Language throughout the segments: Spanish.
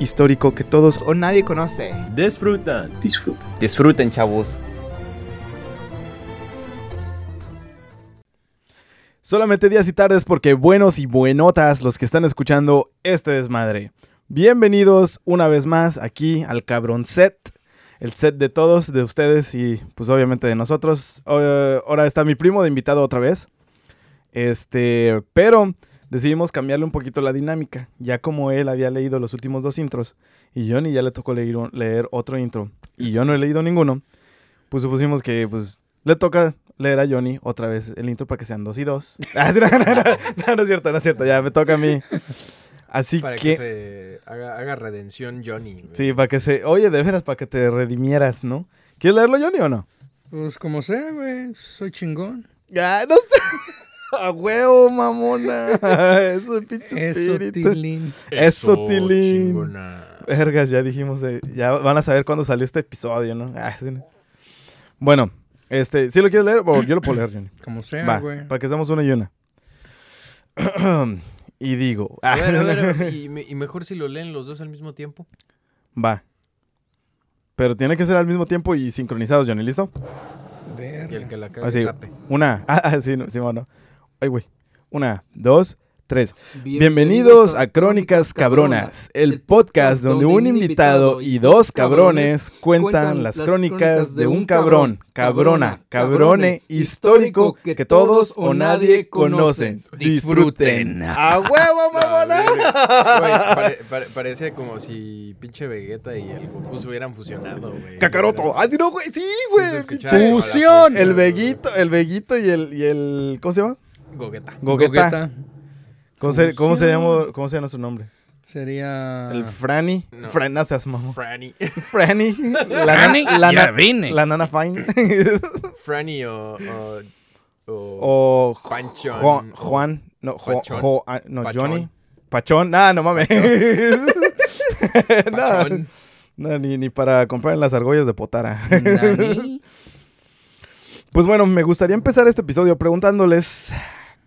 Histórico que todos O nadie conoce. disfrutan. disfruten, chavos. Solamente días y tardes porque buenos y buenotas los que están escuchando este desmadre. Bienvenidos una vez más aquí al cabrón set. El set de todos, de ustedes y pues obviamente de nosotros. Eh, ahora está mi primo de invitado otra vez. Este, pero decidimos cambiarle un poquito la dinámica. Ya como él había leído los últimos dos intros y Johnny ya le tocó leer, leer otro intro y yo no he leído ninguno, pues supusimos que pues le toca leer a Johnny otra vez el intro para que sean dos y dos. Ah, sí, no, no, no, no, no es cierto, no es cierto, ya me toca a mí. Así Para que, que se haga, haga redención Johnny. sí, para que se, oye, de veras, para que te redimieras, ¿no? ¿Quieres leerlo, Johnny, o no? Pues como sea, güey. Soy chingón. Ah, no sé. A huevo, mamona. Eso, pinche Eso, espíritu. Tilín. Eso, Tilín. chingona. Vergas, ya dijimos, eh, ya van a saber cuándo salió este episodio, ¿no? Ah, sí, no. Bueno, este, ¿sí lo quieres leer? O yo lo puedo leer, Johnny. Como sea, Va, güey. para que seamos una y una. y digo, A ver, a ver, a ver, y, me- y mejor si lo leen los dos al mismo tiempo. va. Pero tiene que ser al mismo tiempo y sincronizados, Johnny, ¿listo? Y el que la cague Así, sape. una, ah, sí, no, sí, bueno. Ay, güey. Una, dos, tres. Bienvenidos a Crónicas Cabronas, el podcast donde un invitado y dos cabrones cuentan las crónicas de un cabrón, cabrona, cabrone histórico que todos o nadie conocen. Disfruten. ¡A huevo, mamona! Güey, pare- pare- parece como si pinche Vegeta y el Goku se hubieran fusionado, güey. Cacaroto. Ah, sí, no, güey. Sí, Sí, se güey. escuchaba ¡Fusión! El Veguito, el Veguito y el, y el. ¿Cómo se llama? Güey. Gogeta. Gogeta. Gogeta. ¿Cómo, se, cómo, seríamos- ¿Cómo sería nuestro nombre? Sería... El Franny. No. Fran, no seas mamón. Franny. Franny. La, Franny, la, ya vine. la nana Fine. Franny o... o, o-. Juan. no, Jo- ah, no Pachón. Johnny. Pachón. Ah, no mames. no, Pachón. no, ni, ni para comprar en las argollas de Potara. Nani. Pues bueno, me gustaría empezar este episodio preguntándoles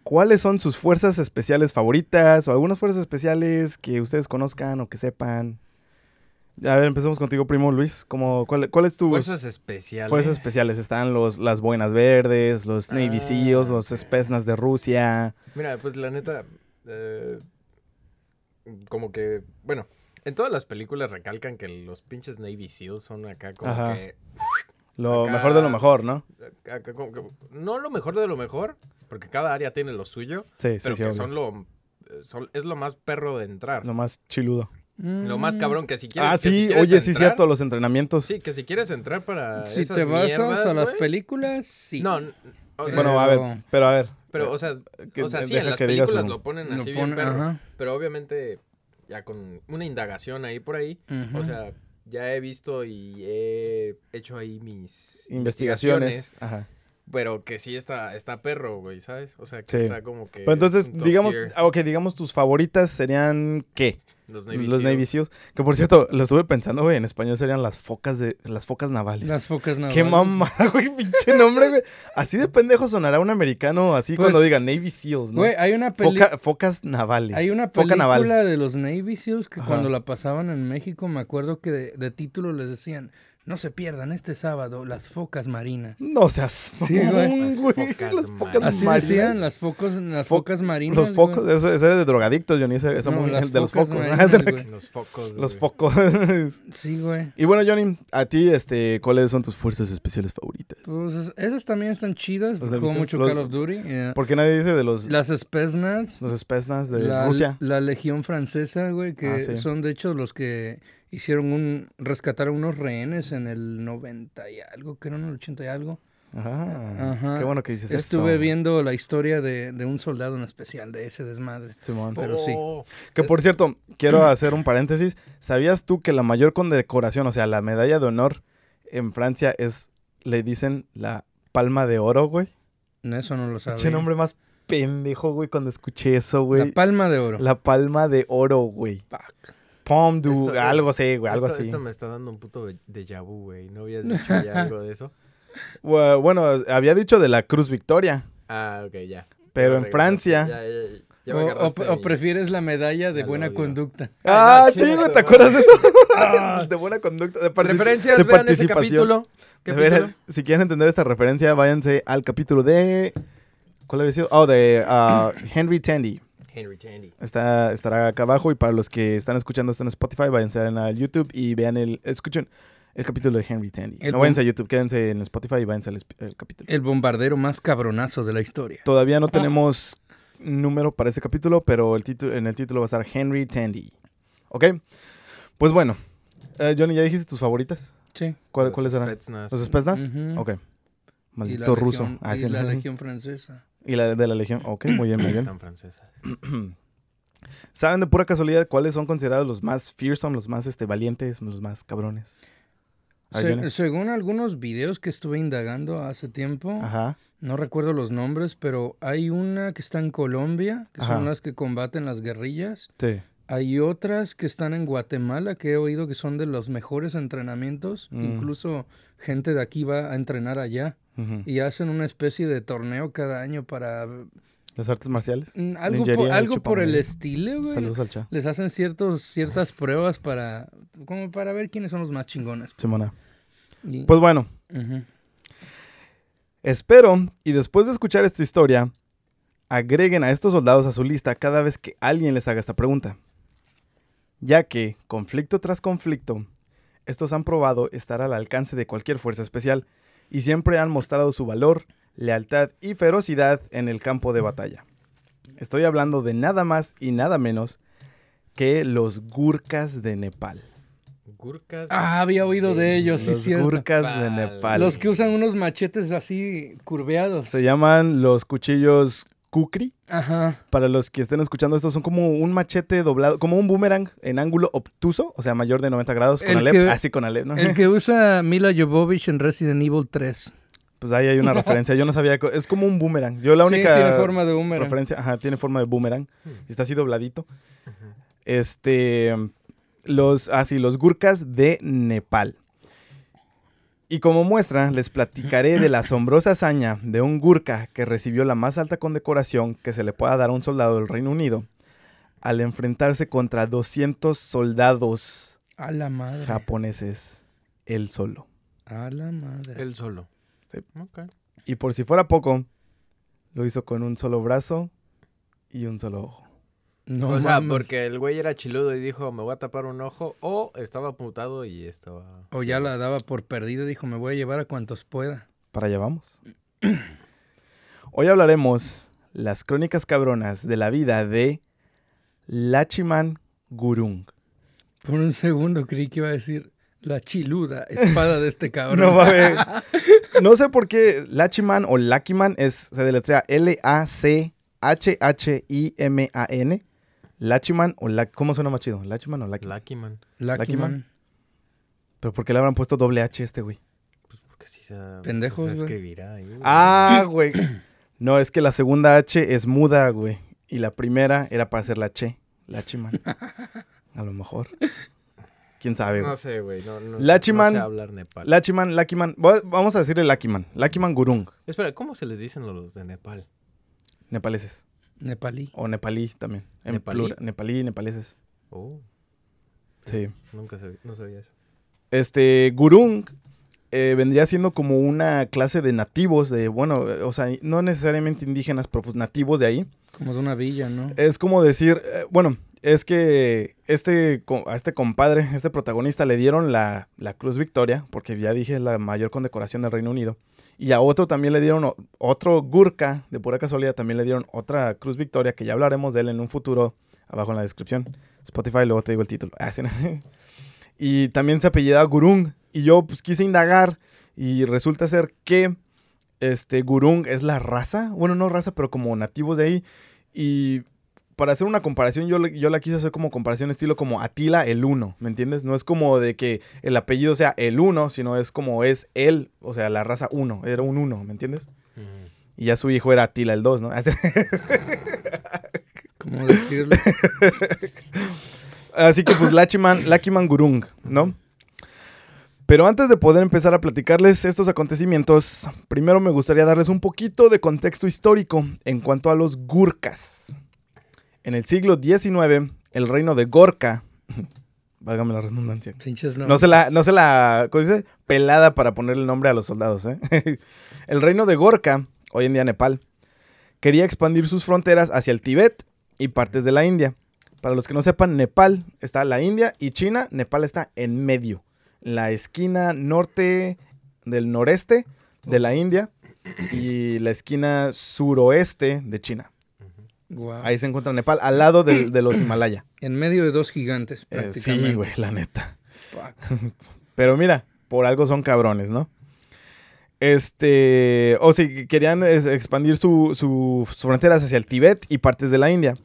cuáles son sus fuerzas especiales favoritas o algunas fuerzas especiales que ustedes conozcan o que sepan. A ver, empecemos contigo, primo Luis. ¿Cómo, cuál, ¿Cuál es tu Fuerzas especiales. fuerzas especiales? Están los, las Buenas Verdes, los Navy Ah, Seals, los. Spetsnaz de Rusia. Mira, pues la neta, eh, como que, bueno, en todas las películas recalcan que los pinches Navy SEALs son acá como Ajá. que, Lo Acá- mejor de lo mejor, ¿no? acá como que- no lo mejor de lo mejor, porque cada área tiene lo suyo, Sí, sí, pero sí. que son lo, eh, son- es lo más perro de entrar. Lo más chiludo. Lo más cabrón que si quieres. ah, si sí, quieres oye, sí, entrar- cierto, los entrenamientos. Sí, que si quieres entrar para Si esas te mierdas, a las películas, sí. No, o sea, Bueno, a ver, Pero- a ver. pero o sea, que o sea, sí, en las películas lo ponen Lo así bien pone- perro. Pero obviamente, ya con una indagación ahí por ahí, o sea, ya he visto y he hecho ahí mis investigaciones. Ajá. Pero que sí está, está perro, güey, ¿sabes? O sea, que Sí. está como que. Pero entonces, digamos, tier. ah, ok, digamos tus favoritas serían ¿qué? Los Navy los Navy Seals. Que por cierto, lo estuve pensando, güey, en español serían las focas de las focas navales. Las focas navales. Qué mamá, güey, pinche nombre, güey. Así de pendejo sonará un americano así Pues, cuando diga Navy Seals, ¿no? Güey, hay una película... Foca- focas navales. Hay una película naval. de los Navy Seals que Ajá. cuando la pasaban en México, me acuerdo que de, de título les decían, no se pierdan este sábado las focas marinas. No seas. Sí, güey. Las güey, focas las focas marinas. Así decían las focos, las Fo- focas marinas. Los focos, eso, eso era de drogadictos, Johnny, ese, esa No, muy- de los focos. marinas, güey. Los focos. los güey. focos. Sí, güey. y bueno, Johnny, a ti, este, ¿cuáles son tus fuerzas especiales favoritas? Pues es- esas también están chidas. Los Juego mucho los- Call of Duty. eh, ¿Por qué nadie dice de los, Las Spetsnaz. los Spetsnaz de la, Rusia? la Legión Francesa, güey, que Ah, sí. son de hecho los que hicieron un... rescataron unos rehenes en el 90 y algo, que eran el 80 y algo. Ah, Ajá. Qué bueno que dices Estuve eso. viendo la historia de, de un soldado en especial de ese desmadre. Simón. Pero sí. Oh, Que por es- cierto, quiero hacer un paréntesis. ¿Sabías tú que la mayor condecoración, o sea, la medalla de honor en Francia es, le dicen la palma de oro, güey? Eso no lo sabía. Nombre más pendejo, güey, cuando escuché eso, La güey. palma de oro. La palma de oro, güey. Fuck. Palm du, Esto- algo así, güey, algo esto, así. esto me está dando un puto de- déjà vu, güey. ¿No habías dicho ya algo de eso? Bu- Bueno, había dicho de la Cruz Victoria, Ah, ok, ya. pero en Francia... Ya, ya, ya, ya me O, prefieres la medalla de Ya buena conducta. Ah, Ay, no, sí, güey, ¿te acuerdas de eso? de buena conducta, de, Referencias, de vean ese participación. capítulo. Si quieren entender esta referencia, váyanse al capítulo de... ¿Cuál había sido? Oh, de ah, Henry Tandy. Henry Tandy. Está, estará acá abajo y para los que están escuchando esto en Spotify, váyanse a YouTube y vean el... Escuchen el capítulo de Henry Tandy. El no váyanse a YouTube, quédense en Spotify y váyanse al, capítulo. El bombardero más cabronazo de la historia. Todavía no tenemos número para ese capítulo, pero el título, en el título va a estar Henry Tandy. ¿Ok? Pues bueno. Eh, Johnny, ¿ya dijiste tus favoritas? Sí. ¿Cuál- Los ¿Cuáles eran? Spetsnaz. ¿Los Spetsnaz? Ujú. Ok. Y la Maldito ruso. legión- Ah, y la legión francesa. Y la de la Legión. Ok, muy bien, muy bien. Están francesas. ¿Saben de pura casualidad cuáles son considerados los más fearsome, los más este, valientes, los más cabrones? Se- según algunos videos que estuve indagando hace tiempo, Ajá. no recuerdo los nombres, pero hay una que está en Colombia, que Ajá. son las que combaten las guerrillas. Sí. Hay otras que están en Guatemala, que he oído que son de los mejores entrenamientos. Mm. Incluso gente de aquí va a entrenar allá. Y hacen una especie de torneo cada año para... Las artes marciales. mm, Algo, por, y algo por el estilo, güey. Saludos al chat. Les hacen ciertos, ciertas pruebas para... Como para ver quiénes son los más chingones. Simona. Y- Pues bueno, espero y después de escuchar esta historia, agreguen a estos soldados a su lista cada vez que alguien les haga esta pregunta. Ya que, conflicto tras conflicto, estos han probado estar al alcance de cualquier fuerza especial y siempre han mostrado su valor, lealtad y ferocidad en el campo de batalla. Estoy hablando de nada más y nada menos que los Gurkhas de Nepal. Gurkas. Ah, había oído de ellos, sí, los cierto. Gurkhas de Nepal. Nepal. Los que usan unos machetes así curveados. Se llaman los cuchillos Kukri. Ajá. Para los que estén escuchando esto, son como un machete doblado, como un boomerang en ángulo obtuso, o sea, mayor de 90 grados, con El alep, que- así con alep, ¿no? El que usa Mila Jovovich en Resident Evil 3. Pues ahí hay una referencia, yo no sabía, es como un boomerang. Yo la Sí, única tiene forma de boomerang. referencia, ajá, tiene forma de boomerang, y está así dobladito. Este, los, así, los Gurkhas de Nepal. Y como muestra, les platicaré de la asombrosa hazaña de un Gurkha que recibió la más alta condecoración que se le pueda dar a un soldado del Reino Unido al enfrentarse contra 200 soldados A la madre. japoneses, él solo. A la madre. Él solo. Sí. Ok. Y por si fuera poco, lo hizo con un solo brazo y un solo ojo. No o sea, mames. porque el güey era chiludo y dijo, me voy a tapar un ojo. O estaba putado y estaba... O ya la daba por perdida y dijo, me voy a llevar a cuantos pueda. Para allá vamos. Hoy hablaremos las crónicas cabronas de la vida de Lachiman Gurung. Por un segundo creí que iba a decir la chiluda espada de este cabrón. No mames. No sé por qué Lachiman o Lakiman es, se deletrea L-A-C-H-H-I-M-A-N. Lachiman o la, ¿cómo suena más chido? Lachiman o Lakiman. Lucky man. Lucky Lucky Man. Man. Pero ¿por qué le habrán puesto doble H a este güey? Pues porque sí se... Pendejos, se güey. escribirá ahí, güey. Ah, güey. No, es que la segunda H es muda, güey. Y la primera era para hacer la Che. Lachiman. A lo mejor. ¿Quién sabe, güey? No sé, güey. No, no, Lachiman- no sé hablar Nepal. Lachiman, Lakiman. Vamos a decirle Lakiman. Lakiman Gurung. Espera, ¿cómo se les dicen los de Nepal? Nepaleses. Nepalí. O nepalí también. En ¿Nepalí? plural. Nepalí y nepaleses. Oh, Sí. nunca sabía, no sabía eso. Este, Gurung eh, vendría siendo como una clase de nativos, de, bueno, o sea, no necesariamente indígenas, pero pues nativos de ahí. Como de una villa, ¿no? Es como decir, eh, bueno, es que este, co- a este compadre, este protagonista, le dieron la, la Cruz Victoria, porque ya dije la mayor condecoración del Reino Unido. Y a otro también le dieron, otro Gurkha, de pura casualidad, también le dieron otra Cruz Victoria, que ya hablaremos de él en un futuro, abajo en la descripción. Spotify, luego te digo el título. Ah, y también se apellidaba Gurung. Y yo pues quise indagar y resulta ser que este, Gurung es la raza. Bueno, no raza, pero como nativos de ahí. Y para hacer una comparación, yo, le- yo la quise hacer como comparación estilo como Atila el Uno, ¿me entiendes? No es como de que el apellido sea el Uno, sino es como es él, o sea, la raza Uno, era un Uno, ¿me entiendes? Y ya su hijo era Atila el Dos, ¿no? ¿Cómo decirlo? Así que pues Lachiman, Lakiman Gurung, ¿no? Pero antes de poder empezar a platicarles estos acontecimientos, primero me gustaría darles un poquito de contexto histórico en cuanto a los Gurkas. En el siglo XIX, el reino de Gorka, válgame la redundancia, no se la, no se la, ¿cómo dice? Pelada para poner el nombre a los soldados, ¿eh? el reino de Gorka, hoy en día Nepal, quería expandir sus fronteras hacia el Tíbet y partes de la India. Para los que no sepan, Nepal está la India y China, Nepal está en medio, la esquina norte del noreste de la India y la esquina suroeste de China. Ahí se encuentra Nepal, al lado de, los Himalaya. En medio de dos gigantes, Eh, prácticamente. sí, güey, la neta. Fuck. Pero mira, por algo son cabrones, ¿no? Este, o si querían es, expandir su- su- sus fronteras hacia el Tíbet y partes de la India.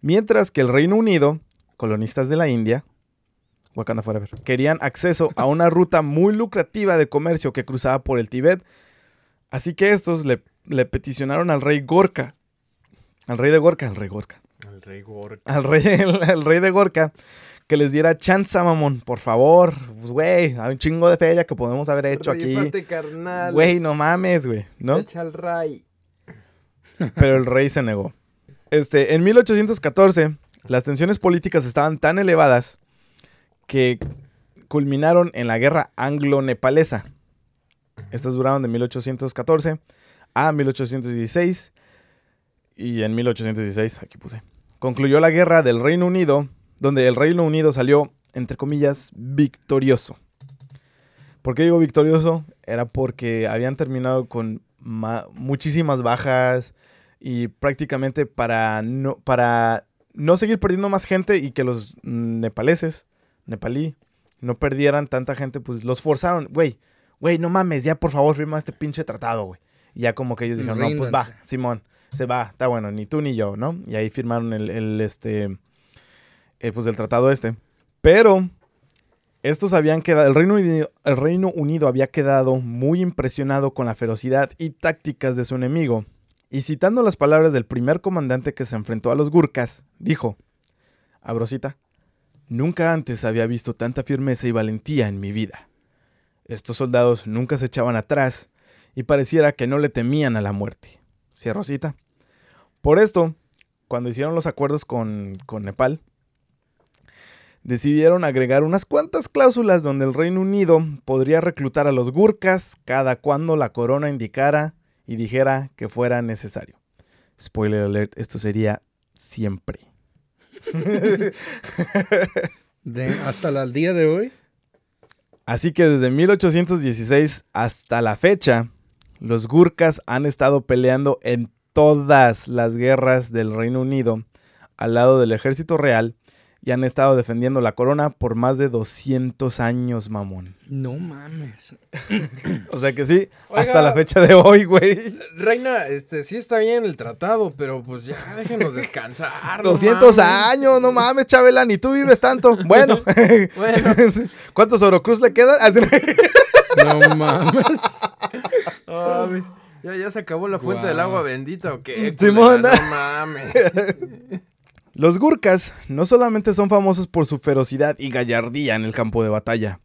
Mientras que el Reino Unido, colonistas de la India, Wakanda Forever, querían acceso a una ruta muy lucrativa de comercio que cruzaba por el Tíbet. Así que estos le, le peticionaron al rey Gorka, al rey de Gorka, al rey Gorka, El rey Gorka. al rey, al rey de Gorka que les diera chance, mamón, por favor. Pues, güey, hay un chingo de feria que podemos haber hecho aquí. Carnal. Güey, no mames, güey, ¿no? Echa al ray. Pero el rey se negó. Este, en 1814, las tensiones políticas estaban tan elevadas que culminaron en la guerra anglo-nepalesa. Estas duraron de 1814 a 1816. Y en 1816, aquí puse. Concluyó la guerra del Reino Unido, donde el Reino Unido salió, entre comillas, victorioso. ¿Por qué digo victorioso? Era porque habían terminado con ma- muchísimas bajas y prácticamente para no, para no seguir perdiendo más gente y que los nepaleses, nepalí, no perdieran tanta gente, pues los forzaron, güey, güey, no mames, ya por favor firma este pinche tratado, güey. Y ya como que ellos dijeron, no, pues va. Simón, se va, está bueno, ni tú ni yo, ¿no? Y ahí firmaron el, este, eh, pues el tratado este. Pero estos habían quedado, el Reino, Unido, el Reino Unido había quedado muy impresionado con la ferocidad y tácticas de su enemigo. Y citando las palabras del primer comandante que se enfrentó a los Gurkas, dijo, Abrosita, nunca antes había visto tanta firmeza y valentía en mi vida. Estos soldados nunca se echaban atrás y pareciera que no le temían a la muerte. Cierro cita. Por esto, cuando hicieron los acuerdos con, con Nepal, decidieron agregar unas cuantas cláusulas donde el Reino Unido podría reclutar a los Gurkas cada cuando la corona indicara y dijera que fuera necesario. Spoiler alert, esto sería siempre. De- hasta el día de hoy. Así que desde 1816 hasta la fecha, los Gurkas han estado peleando en todas las guerras del Reino Unido al lado del ejército real y han estado defendiendo la corona por más de 200 años, mamón. No mames. O sea que sí, Oiga. hasta la fecha de hoy, güey. Reina, este, sí está bien el tratado, pero pues ya déjenos descansar. no 200 mames. años, no mames, Chabela, ni tú vives tanto. Bueno, Bueno. ¿cuántos Orocruz le quedan? No mames. Ay, ya, ya se acabó la fuente del agua bendita o qué. Simón. culera? No mames. Los Gurkas no solamente son famosos por su ferocidad y gallardía en el campo de batalla,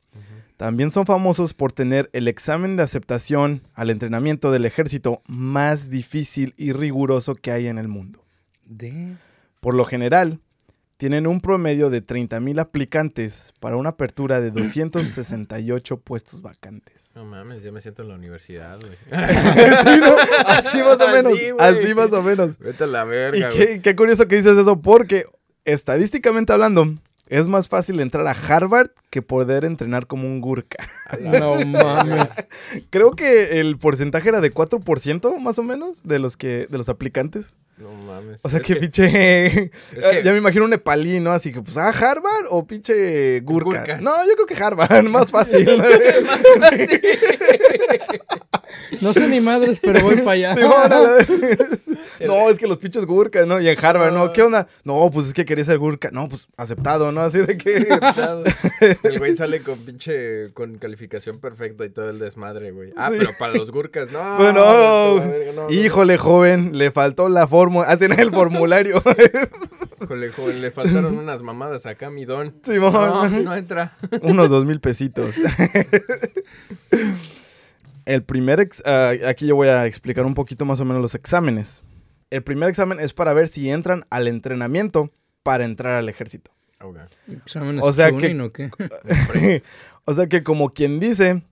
también son famosos por tener el examen de aceptación al entrenamiento del ejército más difícil y riguroso que hay en el mundo. De... Por lo general, tienen un promedio de 30.000 aplicantes para una apertura de 268 puestos vacantes. No mames, ya me siento en la universidad, güey. Sí, ¿no? Así más o menos, Así, más o menos. Vete a la Y verga, güey. qué, qué curioso que dices eso, porque estadísticamente hablando, es más fácil entrar a Harvard que poder entrenar como un Gurka. No mames. Creo que el porcentaje era de 4% más o menos de los que de los aplicantes. No mames. O sea Es que, pinche que- ya me imagino un nepalí, ¿no? Así que pues ah, Harvard o pinche Gurka. No, yo creo que Harvard, más fácil. No sé ni madres, pero voy para allá. No, es que los pinches gurkas, ¿no? Y en Harvard, ¿no? ¿Qué onda? No, pues es que quería ser gurka. No, pues aceptado, ¿no? Así de que... El güey sale con pinche, con calificación perfecta y todo el desmadre, güey. Ah, Sí. pero para los gurkas, no. Bueno, no, no, híjole, joven, le faltó la fórmula. Hacen el formulario. Híjole, joven, le faltaron unas mamadas acá a mi don. Simón. No, no entra. Unos dos mil pesitos. El primer, ex- ah, aquí yo voy a explicar un poquito más o menos los exámenes. El primer examen es para ver si entran al entrenamiento para entrar al ejército. Ok. ¿Exámenes O sea que- o qué? o sea que como quien dice,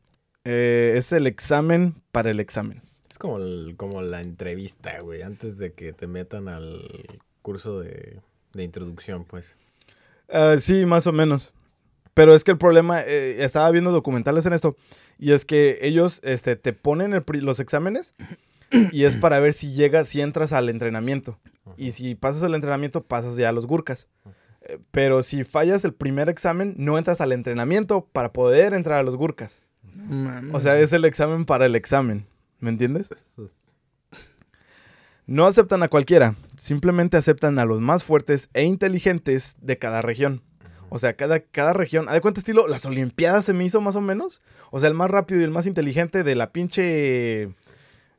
eh, es el examen para el examen. Es como, el- como la entrevista, güey, antes de que te metan al curso de, de introducción, pues. Ah, sí, más o menos. Pero es que el problema, eh, estaba viendo documentales en esto, y es que ellos este, te ponen el pri- los exámenes y es para ver si llegas, si entras al entrenamiento. Y si pasas el entrenamiento, pasas ya a los gurkas. Eh, Pero si fallas el primer examen, no entras al entrenamiento para poder entrar a los gurkas. O sea, es el examen para el examen. ¿Me entiendes? No aceptan a cualquiera, simplemente aceptan a los más fuertes e inteligentes de cada región. O sea, cada, cada región, ¿a de cuánto estilo? Las Olimpiadas se me hizo más o menos. O sea, el más rápido y el más inteligente de la pinche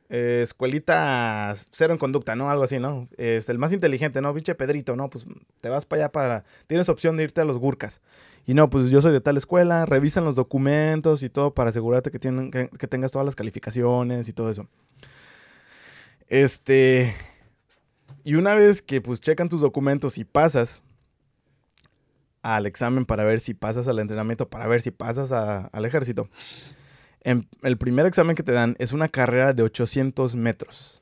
eh, escuelita cero en conducta, ¿no? Algo así, ¿no? Este, el más inteligente, ¿no? Pinche Pedrito, ¿no? Pues te vas para allá para... Tienes opción de irte a los Gurkas. Y no, pues yo soy de tal escuela, revisan los documentos y todo para asegurarte que, tienen, que tengas todas las calificaciones y todo eso. Este... Y una vez que pues checan tus documentos y pasas al examen para ver si pasas al entrenamiento, para ver si pasas al ejército. En- el primer examen que te dan es una carrera de 800 metros.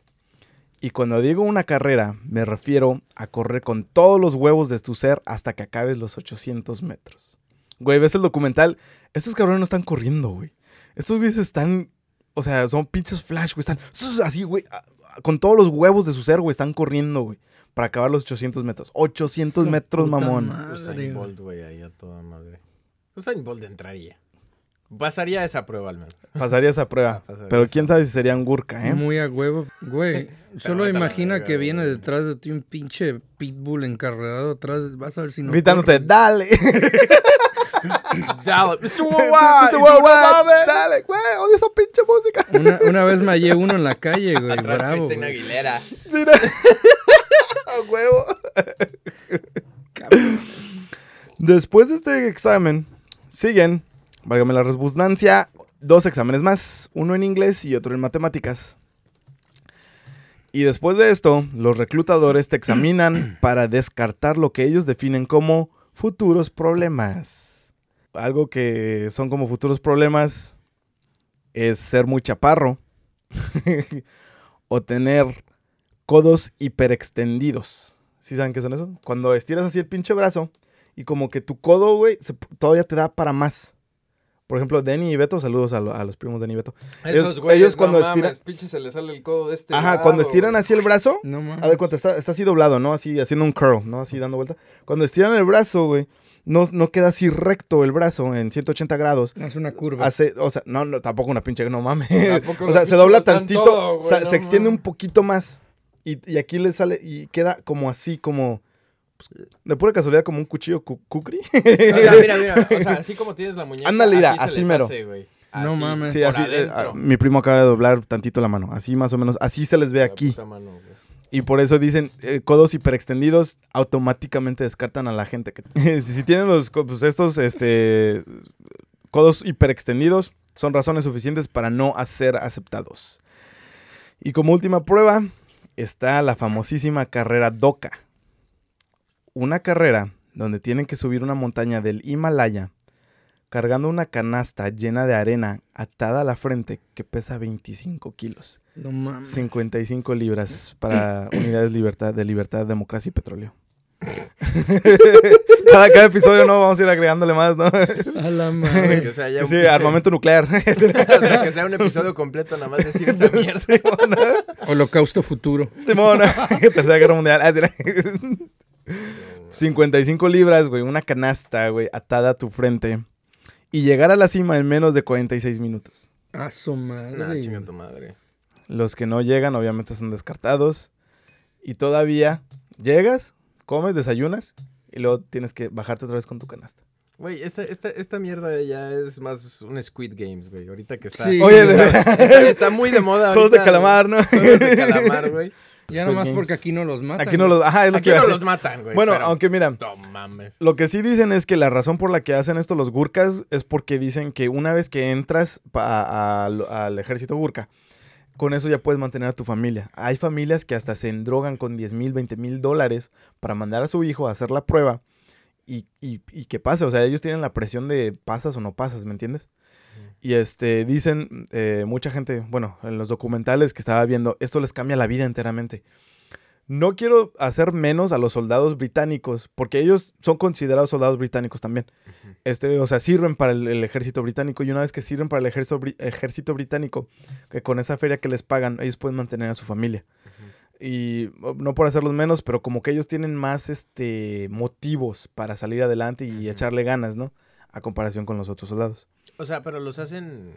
Y cuando digo una carrera, me refiero a correr con todos los huevos de tu ser hasta que acabes los 800 metros. Güey, ves el documental. Estos cabrones no están corriendo, güey. Estos güeyes están. O sea, son pinches flash, güey. Están así, güey. Con todos los huevos de su ser, güey. Están corriendo, güey. Para acabar los 800 metros. 800 Su metros, mamón. madre, Usain. Bolt, güey, ahí a toda madre. Usain Bolt entraría. Pasaría esa prueba al menos. Pasaría esa prueba. Ah, pasaría Pero esa. quién sabe si sería un Gurka, ¿eh? Muy a huevo. Güey, solo imagina que viene detrás de ti un pinche pitbull encarrerado atrás. Vas a ver si no. Gritándote, corres. dale. Dale, Mr. Mr. Worldwide, Worldwide, know, mames. dale, güey, odio esa pinche música. Una, una vez me hallé uno en la calle, güey. Atrás bravo. Cristina. Aguilera. Sí, ¿no? A huevo. Después de este examen, siguen, válgame la redundancia, dos exámenes más, uno en inglés y otro en matemáticas. Y después de esto, los reclutadores te examinan para descartar lo que ellos definen como futuros problemas. Algo que son como futuros problemas es ser muy chaparro o tener codos hiperextendidos. ¿Sí saben qué son eso? Cuando estiras así el pinche brazo y como que tu codo, güey, todavía te da para más. Por ejemplo, Denny y Beto, saludos a, lo- a los primos Denny y Beto. Ellos- Esos güeyes, ellos cuando no estiran- mames, pinche se le sale el codo de este Ajá, lado, cuando estiran güey. así el brazo, No mames. a ver cuenta, está, está así doblado, ¿no? Así haciendo un curl, ¿no? Así dando vuelta. Cuando estiran el brazo, güey, no, no queda así recto el brazo en 180 grados. Haz una curva. Hace, o sea, no, no, tampoco una pinche, no mames. O sea, se dobla tantito, todo, güey, sa- no se extiende un poquito más. Y, y aquí le sale, y queda como así, como, pues, de pura casualidad, como un cuchillo cu- cucri. O sea, mira, mira, o sea, así como tienes la muñeca, Ándale, mira, así, así mero. hace, güey. No Así, mames. Sí, así, eh, mi primo acaba de doblar tantito la mano, así más o menos, así se les ve La aquí. puta mano, güey. Y por eso dicen eh, codos hiperextendidos automáticamente descartan a la gente. Que, si, si tienen los pues, estos este, codos hiperextendidos, son razones suficientes para no ser aceptados. Y como última prueba está la famosísima carrera DOCA. Una carrera donde tienen que subir una montaña del Himalaya cargando una canasta llena de arena atada a la frente que pesa 25 kilos. No mames. 55 libras para unidades libertad, de libertad, democracia y petróleo. cada, cada episodio no vamos a ir agregándole más, ¿no? A la madre. que sea ya un Sí, pinche- armamento nuclear. que sea un episodio completo, nada más decir esa mierda. Holocausto futuro. Simón, Tercera Guerra Mundial. Ah, sí. 55 libras, güey, una canasta, güey, atada a tu frente. Y llegar a la cima en menos de 46 minutos. A su madre. Nah, chinga tu madre. Los que no llegan, obviamente, son descartados. Y todavía llegas, comes, desayunas y luego tienes que bajarte otra vez con tu canasta. Güey, esta, esta, esta mierda ya es más un Squid Games, güey. Ahorita que está. Sí. Oye, de está, verdad. está- está muy de moda. Juegos de calamar, ¿no? Juegos de calamar, güey. Ya Squid nomás Games. porque aquí no los matan. Aquí no los. Ajá, es lo Aquí que iba a no los matan, güey. Bueno, pero- aunque mira, No mames. Lo que sí dicen es que la razón por la que hacen esto los gurkas es porque dicen que una vez que entras pa- a- al- al ejército gurka, con eso ya puedes mantener a tu familia. Hay familias que hasta se endrogan con 10 mil, 20 mil dólares para mandar a su hijo a hacer la prueba y, y- y que pase. O sea, ellos tienen la presión de pasas o no pasas, ¿me entiendes? Y este, dicen eh, mucha gente, bueno, en los documentales que estaba viendo, esto les cambia la vida enteramente. No quiero hacer menos a los soldados británicos, porque ellos son considerados soldados británicos también. Este, o sea, sirven para el, el ejército británico y una vez que sirven para el ejército, bri- ejército británico, que con esa feria que les pagan, ellos pueden mantener a su familia. Y no por hacerlos menos, pero como que ellos tienen más este motivos para salir adelante y echarle ganas, ¿no? A comparación con los otros soldados. O sea, pero los hacen.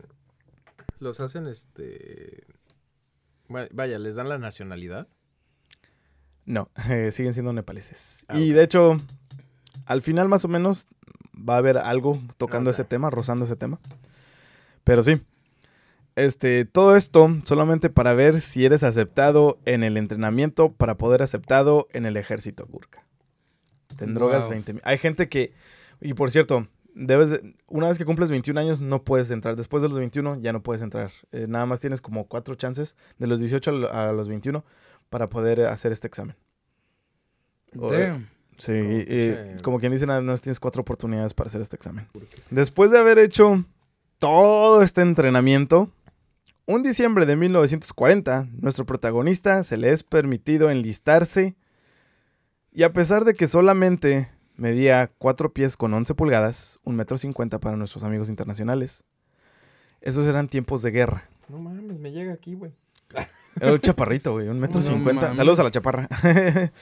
Los hacen este. va- Vaya, les dan la nacionalidad. No, eh, siguen siendo nepaleses. Ah, y de hecho, al final más o menos va a haber algo tocando Ok. ese tema, rozando ese tema. Pero sí. Este, todo esto solamente para ver si eres aceptado en el entrenamiento para poder aceptado en el ejército Gurkha. Te drogas Wow. 20 mil. Hay gente que, y por cierto, debes de- una vez que cumples 21 años no puedes entrar. Después de los 21 ya no puedes entrar. Eh, nada más tienes como cuatro chances de los 18 a lo- a los 21 para poder eh, hacer este examen. Damn. Sí, Como y- como quien dice, nada más tienes cuatro oportunidades para hacer este examen. Después de haber hecho todo este entrenamiento, un diciembre de 1940, nuestro protagonista se le es permitido enlistarse y a pesar de que solamente medía 4 pies con 11 pulgadas, un metro 50 para nuestros amigos internacionales, esos eran tiempos de guerra. No mames, me llega aquí, güey. Era un chaparrito, güey, un metro cincuenta. Saludos a la chaparra.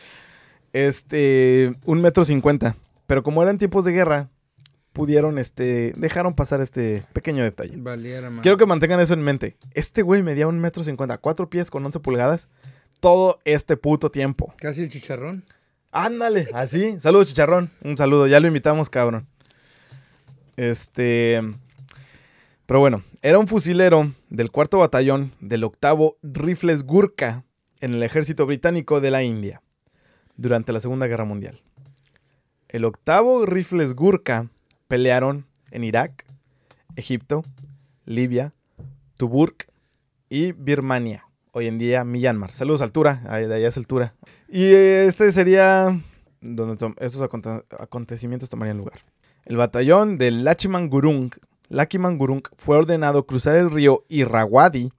este, un metro cincuenta. Pero como eran tiempos de guerra, pudieron, este, dejaron pasar este pequeño detalle. Valiera más. Quiero que mantengan eso en mente. Este güey medía un metro cincuenta, cuatro pies con 11 pulgadas, todo este puto tiempo. Casi el chicharrón. Ándale, así. Saludos, chicharrón. Un saludo, ya lo invitamos, cabrón. Este. Pero bueno, era un fusilero del cuarto batallón del octavo Rifles Gurkha en el ejército británico de la India durante la Segunda Guerra Mundial. El octavo Rifles Gurkha pelearon en Irak, Egipto, Libia, Tobruk y Birmania. Hoy en día Myanmar. Saludos altura, de allá es altura. Y eh, este sería donde to- estos aconte- acontecimientos tomarían lugar. El batallón del Lachiman Gurung, Lakiman Gurung fue ordenado cruzar el río Irrawaddy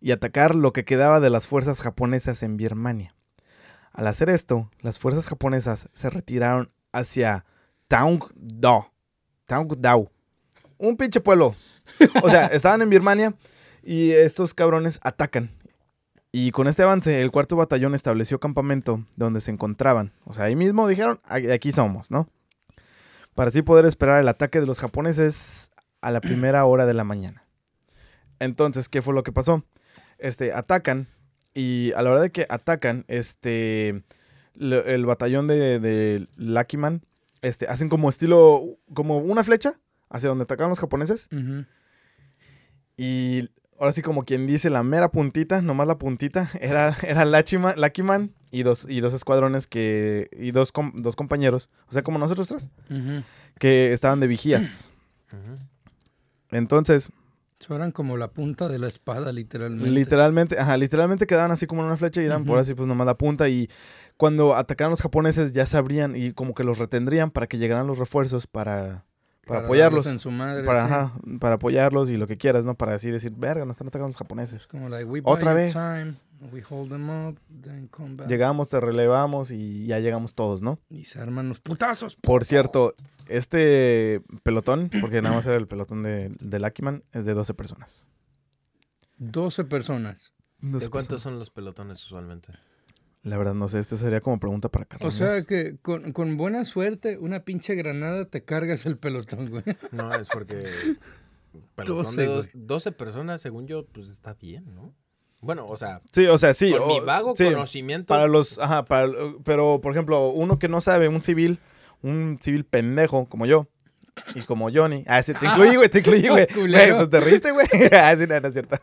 y atacar lo que quedaba de las fuerzas japonesas en Birmania. Al hacer esto, las fuerzas japonesas se retiraron hacia Taungdao. Taungdao. Un pinche pueblo. O sea, estaban en Birmania y estos cabrones atacan. Y con este avance, el cuarto batallón estableció campamento donde se encontraban. O sea, ahí mismo dijeron, "Aquí- aquí somos, ¿no? Para así poder esperar el ataque de los japoneses a la primera hora de la mañana. Entonces, ¿qué fue lo que pasó? Este, atacan y a la hora de que atacan, este, el batallón de, de Lakiman, este, hacen como estilo, como una flecha hacia donde atacaban los japoneses. Y ahora sí, como quien dice, la mera puntita, nomás la puntita, era, era Lachima- Lakiman y dos, y dos escuadrones que. y dos, com- dos compañeros, o sea, como nosotros tres, que estaban de vigías. Entonces, eran como la punta de la espada, literalmente. literalmente, ajá, literalmente quedaban así como en una flecha y eran por así, pues nomás la punta. Y cuando atacaran los japoneses, ya sabrían y como que los retendrían para que llegaran los refuerzos para, para, apoyarlos. darles en su madre. Para, sí. ajá, para apoyarlos y lo que quieras, ¿no? Para así decir, verga, nos están atacando los japoneses. Como like, we Otra buy vez. time, we hold them up, then come back. Llegamos, te relevamos y ya llegamos todos, ¿no? Y se arman los putazos. Por cierto, este pelotón, porque nada más era el pelotón de, de Lakiman, es de 12 personas. 12 personas. 12 ¿De cuántos personas. son los pelotones usualmente? La verdad no sé, este sería como pregunta para Carlos. O sea que con, con buena suerte, una pinche granada te cargas el pelotón, güey. No, es porque pelotón 12, de dos- güey. 12 personas, según yo, pues está bien, ¿no? Bueno, o sea, Sí, o sea, sí. con mi o- vago sí, conocimiento. Para los, ajá, para, pero por ejemplo, uno que no sabe, un civil, un civil pendejo como yo y como Johnny. Ah, sí, te incluí, güey, te incluí, güey. Güey, pues te riste, güey. Ah, sí, no, no es cierto.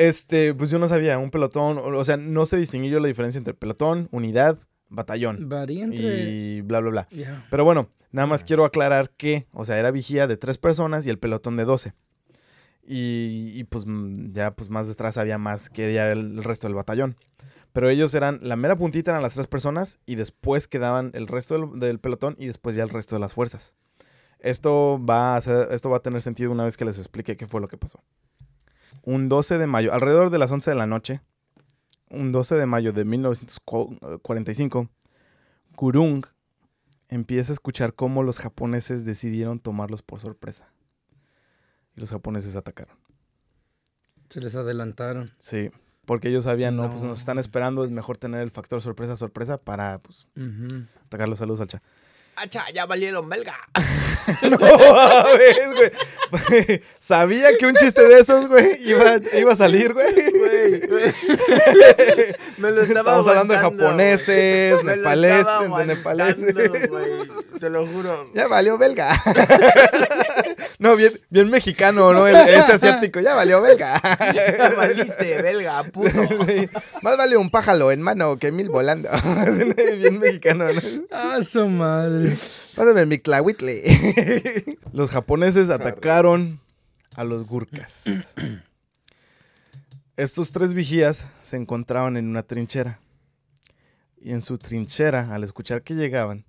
Este, pues yo no sabía, un pelotón, o sea, no sé distinguir yo la diferencia entre pelotón, unidad, batallón Varía entre... y bla, bla, bla. Pero bueno, nada más Ah. quiero aclarar que, o sea, era vigía de tres personas y el pelotón de 12. Y, y, pues mm, ya pues más detrás había más que ya el, el resto del batallón. Pero ellos eran, la mera puntita eran las tres personas y después quedaban el resto del, del pelotón y después ya el resto de las fuerzas. Esto va, a ser- esto va a tener sentido una vez que les explique qué fue lo que pasó. Un 12 de mayo, alrededor de las 11 de la noche, un 12 de mayo de 1945, Kurung empieza a escuchar cómo los japoneses decidieron tomarlos por sorpresa. Y los japoneses atacaron. Se les adelantaron. Sí. Porque ellos sabían, no, pues No. nos están esperando, es mejor tener el factor sorpresa, sorpresa para pues, Ujú. atacar los saludos al chat. ¡Acha! ¡Ya valieron belga! no, mames, güey. Sabía que un chiste de esos, güey, iba, iba a salir, güey. Güey, güey. Me lo estaba Estamos hablando de japoneses, nepaleses, nepaleses. Te lo juro. Ya valió belga. No, bien, bien mexicano, ¿no? Ese asiático, ya valió belga. Ya valiste, belga, puto. Sí, Más vale un pájaro en mano que mil volando. bien mexicano, ¿no? ¡Ah, su madre! Pásame mi tlahuitle. Los japoneses atacaron a los gurkas. Estos tres vigías se encontraban en una trinchera. Y en su trinchera, al escuchar que llegaban,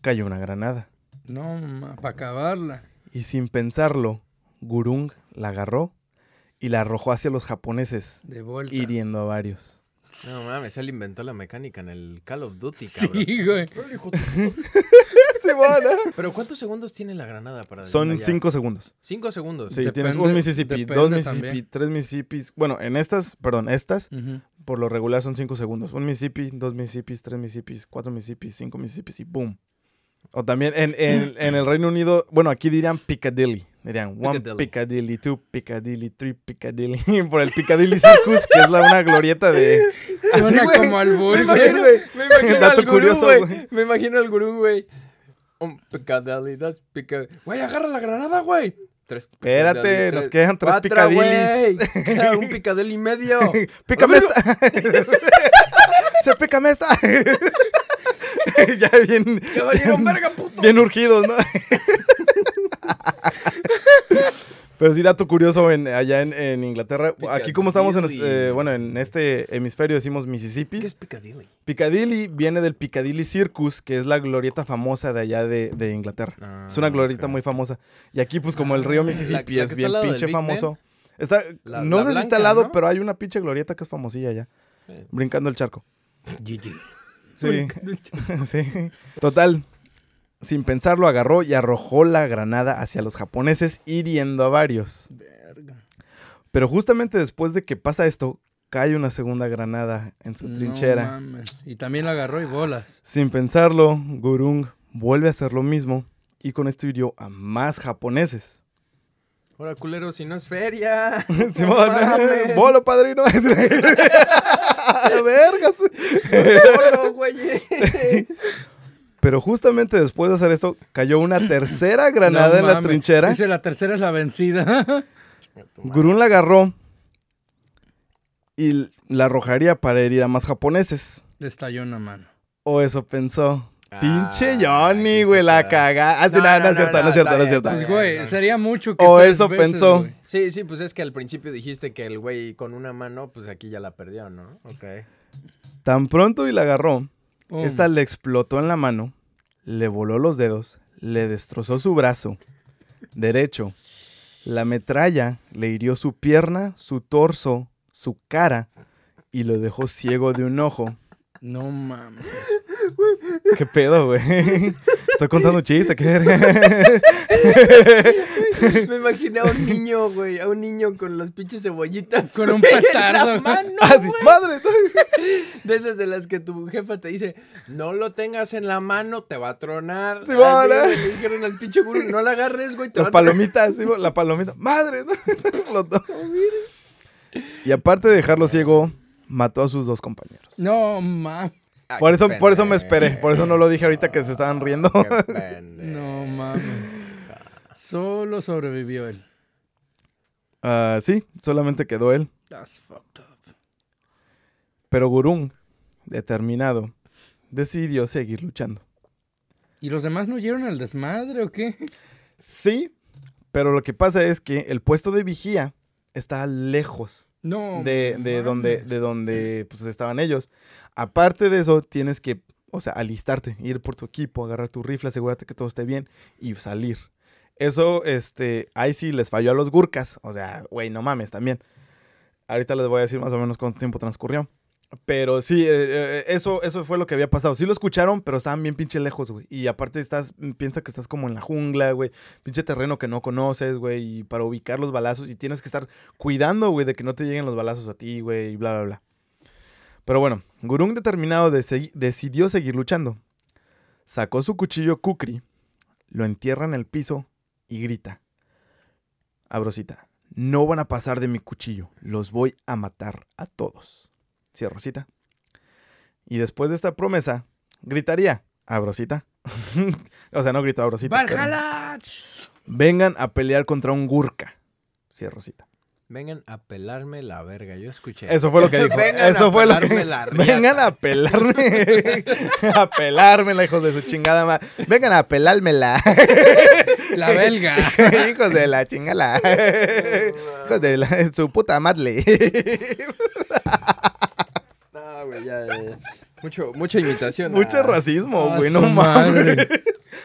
cayó una granada. No, para acabarla. Y sin pensarlo, Gurung la agarró y la arrojó hacia los japoneses, De vuelta. hiriendo a varios. No mames, él inventó la mecánica en el Call of Duty, cabrón. Sí, güey. Pero ¿cuántos segundos tiene la granada para Son desmayar? cinco segundos. Cinco segundos. Sí, Depende- tienes un Mississippi, depende dos Mississippi, también. tres Mississippis. Bueno, en estas, perdón, estas, Ujú. por lo regular son cinco segundos. Un Mississippi, dos Mississippis, tres Mississippis, cuatro Mississippis, cinco Mississippis y boom. O también en, en- en el Reino Unido, bueno, aquí dirían Piccadilly. Dirían one Piccadilly. Piccadilly, two Piccadilly, three Piccadilly. por el Piccadilly Circus, que es la, una glorieta de... Así, güey. como güey. Me imagino Dato al gurú, curioso, güey. Me imagino al gurú, güey. Un Piccadilly, that's Piccadilly. Güey, agarra la granada, güey. Tres Espérate, nos quedan tres. Queda un Piccadilly y medio. ¡Pícame esta! ¡Se pícame esta! ya bien... Ya valieron verga, puto. Bien urgidos, ¿no? Pero sí, dato curioso, en, allá en, en Inglaterra, aquí como estamos en, eh, bueno, en este hemisferio decimos Mississippi, ¿Qué es Piccadilly? Piccadilly viene del Piccadilly Circus, que es la glorieta famosa de allá de, de Inglaterra. Ah, es una glorieta muy famosa. Y aquí, pues como el río Ah, Mississippi la- la es bien pinche famoso. Está, La- no sé si está al lado, ¿no? pero hay una pinche glorieta que es famosilla allá, Eh. brincando el charco. GG. Sí. sí. Total. Sin pensarlo, agarró y arrojó la granada hacia los japoneses, hiriendo a varios. Verga. Pero justamente después de que pasa esto, cae una segunda granada en su No trinchera. mames. Y también la agarró y bolas. Sin pensarlo, Gurung vuelve a hacer lo mismo y con esto hirió a más japoneses. Ahora, culero, si no es feria. Simón, mames. bolo padrino. Vergas. Bolo, güey. Pero justamente después de hacer esto, cayó una tercera granada No en la trinchera. Dice, la tercera es la vencida. Gurún la agarró y la arrojaría para herir a más japoneses. Le estalló una mano. O eso pensó. Ah, Pinche aquí Johnny, güey, la está. caga. Ah, sí, No, no, no, no, es cierto, no, no es cierto, no es cierto. Pues, güey, sería mucho que O eso veces, pensó. güey. Sí, sí, pues es que al principio dijiste que el güey con una mano, pues aquí ya la perdió, ¿no? Ok. Tan pronto y la agarró, Pum. esta le explotó en la mano, le voló los dedos, le destrozó su brazo derecho. La metralla le hirió su pierna, su torso, su cara y lo dejó ciego de un ojo. No mames. ¿Qué pedo, güey? Estoy contando un chiste, qué verga. Me imaginé a un niño, güey, a un niño con las pinches cebollitas. Con un en petardo. la mano, Ah, sí, madre. De esas de las que tu jefa te dice, no lo tengas en la mano, te va a tronar. Sí, le dijeron al pinche gurú, no la agarres, güey. te Las va a tronar". palomitas, sí, la palomita. Madre. Los dos. Y aparte de dejarlo ciego, mató a sus dos compañeros. No, mames. Ay, Por eso, por eso me esperé. Por eso no lo dije ahorita que se estaban riendo. No mames. Solo sobrevivió él. Ah, sí, solamente quedó él. That's fucked up. Pero Gurung, determinado, decidió seguir luchando. ¿Y los demás no oyeron el desmadre o qué? Sí, pero lo que pasa es que el puesto de vigía está lejos No. de, de donde, de donde pues, estaban ellos. Aparte de eso, tienes que, o sea, alistarte, ir por tu equipo, agarrar tu rifle, asegurarte que todo esté bien y salir. Eso, este, ahí sí les falló a los Gurkas. O sea, güey, no mames, también. Ahorita les voy a decir más o menos cuánto tiempo transcurrió. Pero sí, eh, eh, eso, eso fue lo que había pasado. Sí lo escucharon, pero estaban bien pinche lejos, güey. Y aparte estás, piensa que estás como en la jungla, güey. Pinche terreno que no conoces, güey. Y para ubicar los balazos. Y tienes que estar cuidando, güey, de que no te lleguen los balazos a ti, güey. Y bla, bla, bla. Pero bueno, Gurung determinado decidió seguir luchando. Sacó su cuchillo Kukri, lo entierra en el piso y grita. Abrosita, no van a pasar de mi cuchillo. Los voy a matar a todos. Cierro cita. Y después de esta promesa, gritaría, Abrosita. o sea, no gritó Abrosita. ¡Valhalla! Vengan a pelear contra un Gurka. Cierro cita. Vengan a pelarme la verga, yo escuché. Eso fue lo que dijo. Vengan Eso a fue lo pelarme que. la riata. Vengan a pelarme. a pelármela, hijos de su chingada madre. Vengan a pelármela. La belga. hijos de la chingala. hijos de la- su puta madre. No, güey, ya, ya, ya. Mucho, mucha imitación. Mucho a- racismo, Ah, güey. No mames.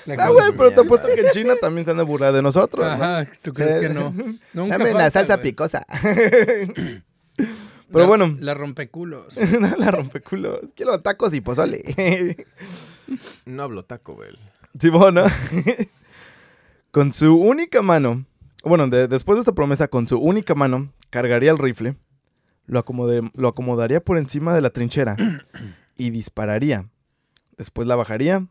La Ah, güey, pero te apuesto que en China también se han de burlar de nosotros. ¿no? Ajá, ¿tú crees Sí. que no? Nunca Dame una falta, salsa güey. picosa. La- Pero bueno. La rompeculos. la rompeculos. Quiero tacos y pozole. No hablo taco, güey. ¿no? con su única mano, bueno, de- después de esta promesa, con su única mano, cargaría el rifle, lo, acomodaría por encima de la trinchera y dispararía. Después la bajaría,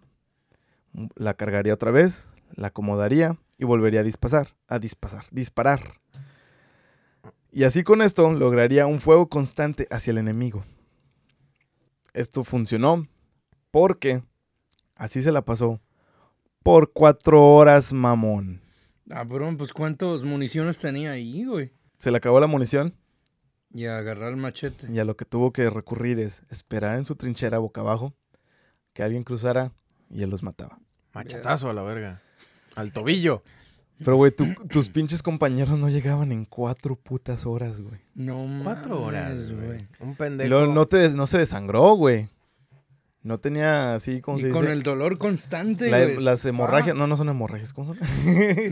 la cargaría otra vez, la acomodaría y volvería a disparar, a disparar, disparar. Y así con esto lograría un fuego constante hacia el enemigo. Esto funcionó porque así se la pasó por cuatro horas, mamón. Cabrón, pues cuántas municiones tenía ahí, güey. Se le acabó la munición Y a agarrar el machete. y a lo que tuvo que recurrir es esperar en su trinchera boca abajo, que alguien cruzara y él los mataba. Machetazo a la verga. Al tobillo. Pero, güey, tu- tus pinches compañeros no llegaban en cuatro putas horas, güey. No Cuatro mames, horas, güey. Un Y pendejo. luego no, te, des- no se desangró, güey. No tenía así, ¿cómo se Y con dice? el dolor constante, La- güey. las hemorragias, no, no son hemorragias, ¿cómo son?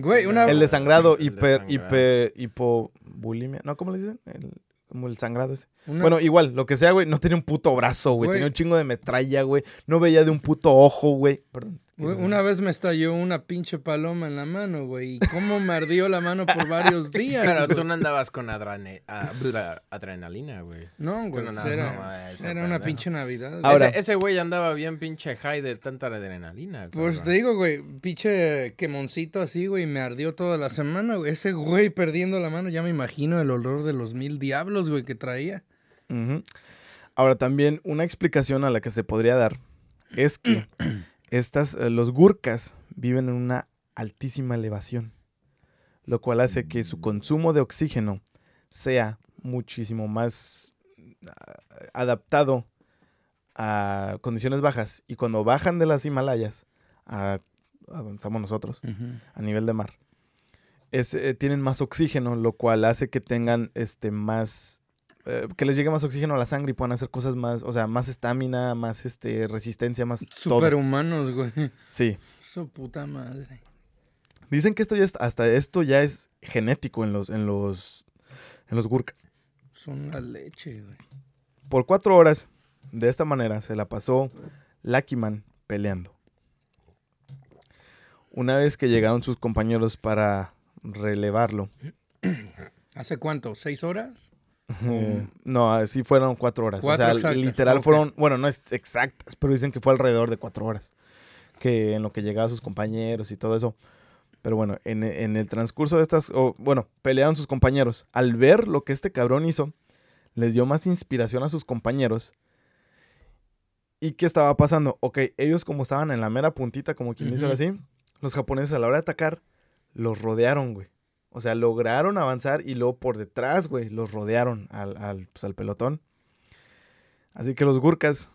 Güey, una... el desangrado, El hiper, desangrado. hiper, hipobulimia, ¿no? ¿Cómo le dicen? El- como el sangrado ese. una- Bueno, igual, lo que sea, güey, no tenía un puto brazo, güey. Güey. Tenía un chingo de metralla, güey. No veía de un puto ojo, güey. Perdón. ¿Qué Güey, ibas a una vez me estalló una pinche paloma en la mano, güey. Y cómo me ardió la mano por varios días. Pero güey. tú no andabas con adrane- a- bla- adrenalina, güey. No, güey. no pues andabas era como ese era una pinche Navidad. güey. Ahora- Ese- Ese güey andaba bien pinche high de tanta adrenalina. Pues cabrón. te digo, güey, pinche quemoncito así, güey, me ardió toda la semana, güey. Ese güey perdiendo la mano, ya me imagino el olor de los mil diablos, güey, que traía. Ahora, también una explicación a la que se podría dar es que estas, eh, los gurkas viven en una altísima elevación, lo cual hace que su consumo de oxígeno sea muchísimo más ah, adaptado a condiciones bajas. Y cuando bajan de las Himalayas a, a donde estamos nosotros, a nivel de mar, es, eh, tienen más oxígeno, lo cual hace que tengan este más eh, que les llegue más oxígeno a la sangre y puedan hacer cosas más, o sea, más estamina, más este resistencia, más todo. Superhumanos, güey. Sí. Su puta madre. Dicen que esto ya es, hasta esto ya es genético en los en los en los gurkas. Son la leche, güey. Por cuatro horas, de esta manera, se la pasó Lucky Man peleando. Una vez que llegaron sus compañeros para relevarlo, ¿Hace cuánto? ¿Seis horas? Eh, no, así fueron cuatro horas. Cuatro o sea, exactas, literal fueron, bueno, no es exactas, pero dicen que fue alrededor de cuatro horas. Que en lo que llegaban sus compañeros y todo eso. Pero bueno, en, en el transcurso de estas, bueno, pelearon sus compañeros. Al ver lo que este cabrón hizo, les dio más inspiración a sus compañeros. ¿Y qué estaba pasando? Ok, ellos como estaban en la mera puntita, como quien dice así, los japoneses a la hora de atacar, los rodearon, güey. O sea, lograron avanzar y luego por detrás, güey, los rodearon al, al, pues, al pelotón. Así que los Gurkhas,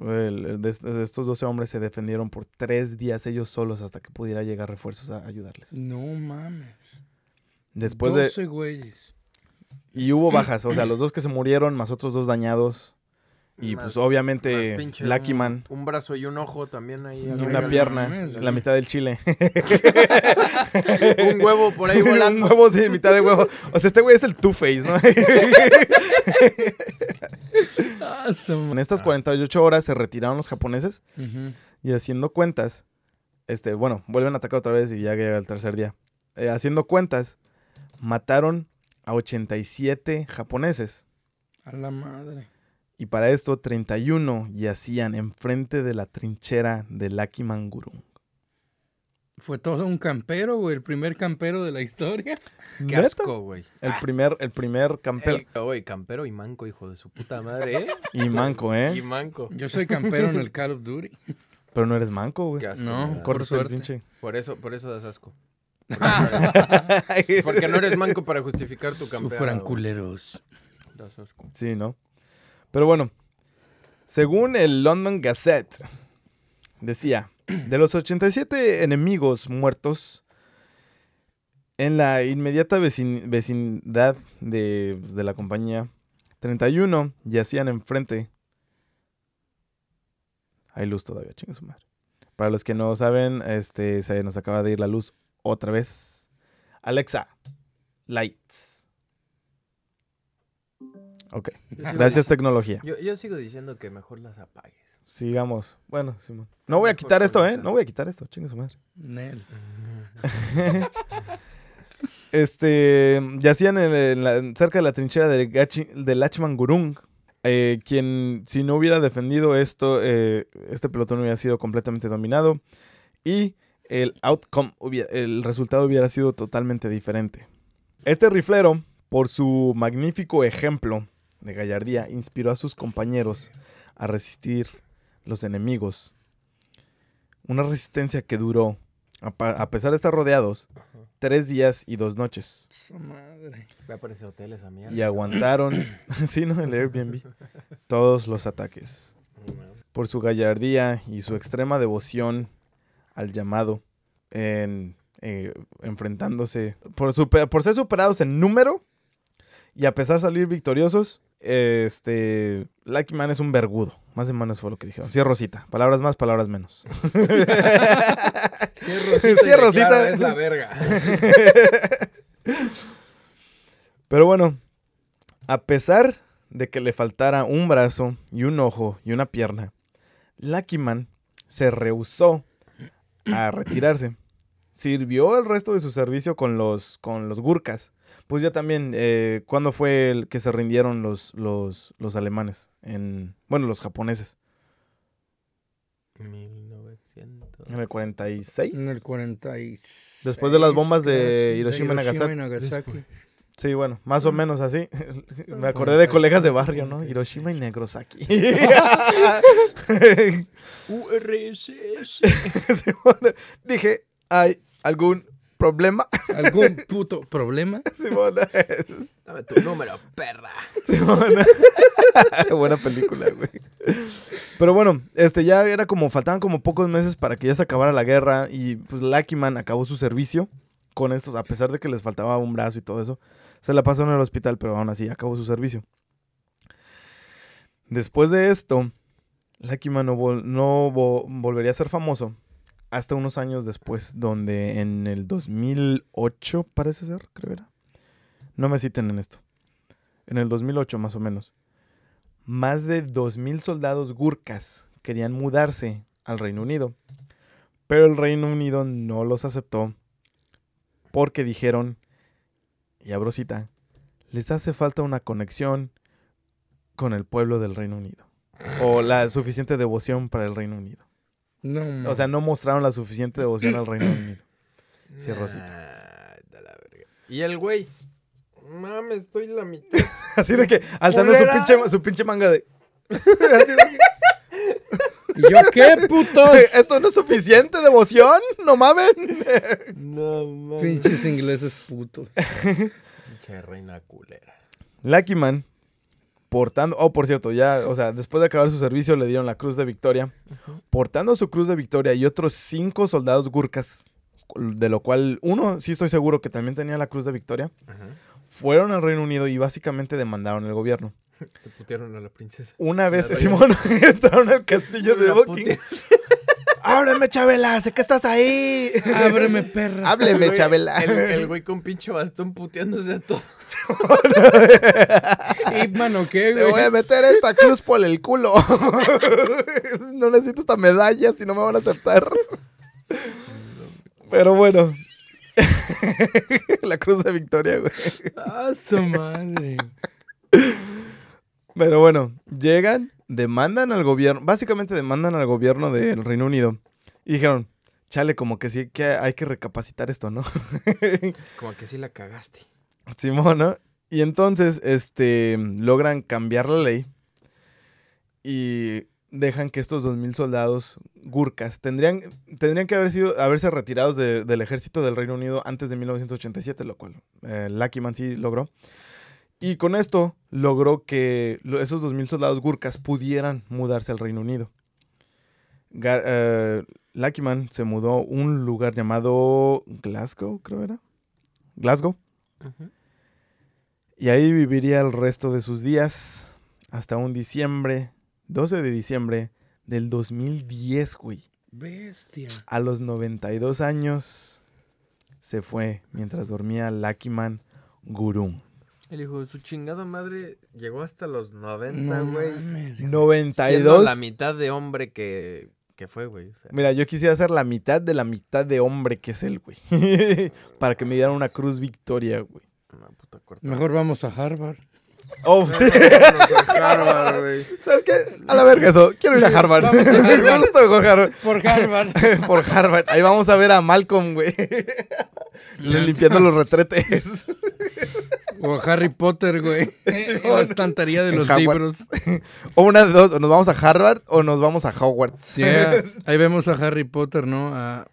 el- de, est- de estos 12 hombres, se defendieron por tres días ellos solos hasta que pudiera llegar refuerzos a ayudarles. No mames. Después de... 12 güeyes. Y hubo bajas, o sea, los dos que se murieron, más otros dos dañados. Y Más- pues obviamente Lucky un- Man Un brazo y un ojo también ahí. y una pierna, la mitad del chile. un huevo por ahí un volando. huevo, sí, mitad de huevo. O sea, este güey es el Two-Face, ¿no? Ah, su ma- en estas 48 horas se retiraron los japoneses y haciendo cuentas, este, bueno, vuelven a atacar otra vez y ya llega el tercer día. Eh, haciendo cuentas, mataron a 87 japoneses. A la madre. Y para esto, 31 yacían enfrente de la trinchera de Lucky Mangurung. Fue todo un campero, güey. El primer campero de la historia. Qué asco, güey. El primer, el primer campero. Güey, campero y manco, hijo de su puta madre, ¿eh? Y manco, Y ¿eh? manco. Yo soy campero en el Call of Duty. Pero no eres manco, güey. Qué asco. No. Por el suerte. pinche. Por eso, por eso das asco. Porque no eres manco para justificar tu campero. Sufran culeros. Das asco. Sí, ¿no? Pero bueno, según el London Gazette, decía, de los 87 enemigos muertos en la inmediata vecin- vecindad de, pues, de la compañía, 31 yacían enfrente. Hay luz todavía, chinga su madre. Para los que no saben, este, se nos acaba de ir la luz otra vez. Alexa, lights. Ok, gracias tecnología. Yo, yo sigo diciendo que mejor las apagues. Sigamos. Bueno, Simón. No voy a quitar esto, ¿eh? No voy a quitar esto, chingue su madre. Nel. Este, yacían en, en la- cerca de la trinchera de, Gachi, de Lachmangurung, eh, quien si no hubiera defendido esto, eh, este pelotón hubiera sido completamente dominado y el outcome, hubiera- el resultado hubiera sido totalmente diferente. Este riflero, por su magnífico ejemplo de gallardía, inspiró a sus compañeros a resistir los enemigos. Una resistencia que duró, a pesar de estar rodeados, tres días y dos noches. Su madre. Voy a aparecer hotel esa mierda. Y aguantaron, sí, ¿no? El Airbnb, todos los ataques. Por su gallardía y su extrema devoción al llamado, en, eh, enfrentándose, por, super- por ser superados en número y a pesar de salir victoriosos, este, Lucky Man es un vergudo. Más o menos fue lo que dijeron. Sí, Rosita. Palabras más, palabras menos. Sí, Rosita. Sí, Es la verga. Pero bueno, a pesar de que le faltara un brazo y un ojo y una pierna, Lucky Man se rehusó a retirarse. Sirvió el resto de su servicio con los, con los Gurkhas. Pues ya también, eh, ¿cuándo fue el que se rindieron los, los, los alemanes? En, bueno, los japoneses. 1900. En el 46. En el 46. Después de las bombas de Hiroshima y Nagasaki. Sí, bueno, más o menos así. Me acordé 46, de colegas de barrio, ¿no? 46. Hiroshima y Nagasaki. URSS. Dije, ¿hay algún problema? ¿Algún puto problema? Simona. Dame tu número, perra. Simona. Buena película, güey. Pero bueno, este ya era como, faltaban como pocos meses para que ya se acabara la guerra y pues Lucky Man acabó su servicio con estos, a pesar de que les faltaba un brazo y todo eso. Se la pasó en el hospital, pero aún así acabó su servicio. Después de esto, Lucky Man no, vol- no vo- volvería a ser famoso hasta unos años después, donde en el 2008, parece ser, creo era. No me citen en esto. En el 2008 más o menos. Más de 2.000 soldados gurkas querían mudarse al Reino Unido Pero el Reino Unido no los aceptó porque dijeron, y abro cita, les hace falta una conexión con el pueblo del Reino Unido. O la suficiente devoción para el Reino Unido. No, O sea, no mostraron la suficiente devoción al Reino Unido. Sí, Rosita. Nah, la verga. Y el güey. Mames, estoy la mitad. Así de que, alzando su pinche, su pinche manga de... Así de que, ¿Y yo qué, putos? ¿Esto no es suficiente devoción? No mamen. no mames. Pinches ingleses putos. Pinche reina culera. Lucky Man, portando, oh, por cierto, ya, o sea, después de acabar su servicio le dieron la Cruz de Victoria. Portando su Cruz de Victoria y otros cinco soldados gurkas, de lo cual uno sí estoy seguro que también tenía la Cruz de Victoria, fueron al Reino Unido y básicamente demandaron al gobierno. Se putearon a la princesa. Una vez, Simón, entraron al castillo de Buckingham. ¡Ábreme, Chabela! ¡Sé que estás ahí! Ábreme, perra. ¡Hábleme, Güey, Chabela! El, el güey con pinche bastón puteándose a todo. ¿Y mano qué, Te voy a güey? meter esta cruz por el culo. no necesito esta medalla si no me van a aceptar. Pero bueno. La cruz de victoria, güey. Ah, su madre. Pero bueno, llegan, demandan al gobierno, básicamente demandan al gobierno del Reino Unido. Y dijeron, chale, como que sí que hay que recapacitar esto, ¿no? Como que sí la cagaste. Simón, ¿no? Y entonces, este, logran cambiar la ley y dejan que estos 2.000 soldados gurkas tendrían, tendrían que haber sido, haberse retirados de- del ejército del Reino Unido antes de 1987, lo cual eh, Lucky Man sí logró. Y con esto logró que esos 2.000 soldados gurkas pudieran mudarse al Reino Unido. Ga- eh, Lucky Man se mudó a un lugar llamado Glasgow, creo era. Glasgow. Y ahí viviría el resto de sus días hasta un diciembre, 12 de diciembre del 2010, güey. Bestia. A los 92 años se fue mientras dormía Lucky Man Gurung. El hijo de su chingada madre llegó hasta los 90, No güey. güey. 92. Siendo la mitad de hombre que, que fue, güey. O sea, Mira, yo quisiera ser la mitad de la mitad de hombre que es él, güey. Para que me dieran una cruz victoria, güey. una puta corta. Mejor vamos a Harvard. Oh, sí. A Harvard, güey. ¿Sabes qué? A la verga eso. Quiero ir a Harvard. vamos a Harvard. Por Harvard. Por Harvard. Ahí vamos a ver a Malcolm, güey. Le- Limpiando los retretes. O Harry Potter, güey. En la estantería de los libros. O una de dos. O nos vamos a Harvard o nos vamos a Hogwarts. Yeah. Ahí vemos a Harry Potter, ¿no? A-